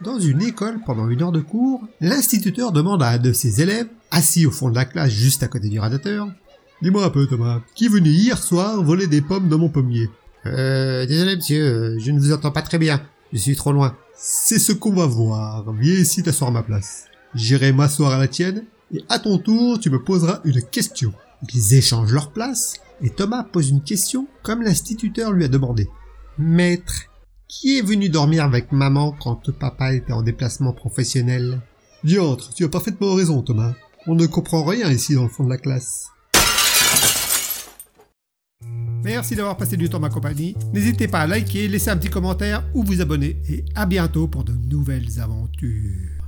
Dans une école, pendant une heure de cours, l'instituteur demande à un de ses élèves, assis au fond de la classe juste à côté du radiateur, Dis-moi un peu, Thomas, qui est venu hier soir voler des pommes dans mon pommier? Euh, désolé monsieur, je ne vous entends pas très bien. Je suis trop loin. C'est ce qu'on va voir. Viens ici t'asseoir à ma place. J'irai m'asseoir à la tienne, et à ton tour, tu me poseras une question. Ils échangent leur place, et Thomas pose une question comme l'instituteur lui a demandé. Maître, qui est venu dormir avec maman quand papa était en déplacement professionnel? Diantre, tu as parfaitement raison, Thomas. On ne comprend rien ici dans le fond de la classe. Merci d'avoir passé du temps ma compagnie. N'hésitez pas à liker, laisser un petit commentaire ou vous abonner. Et à bientôt pour de nouvelles aventures.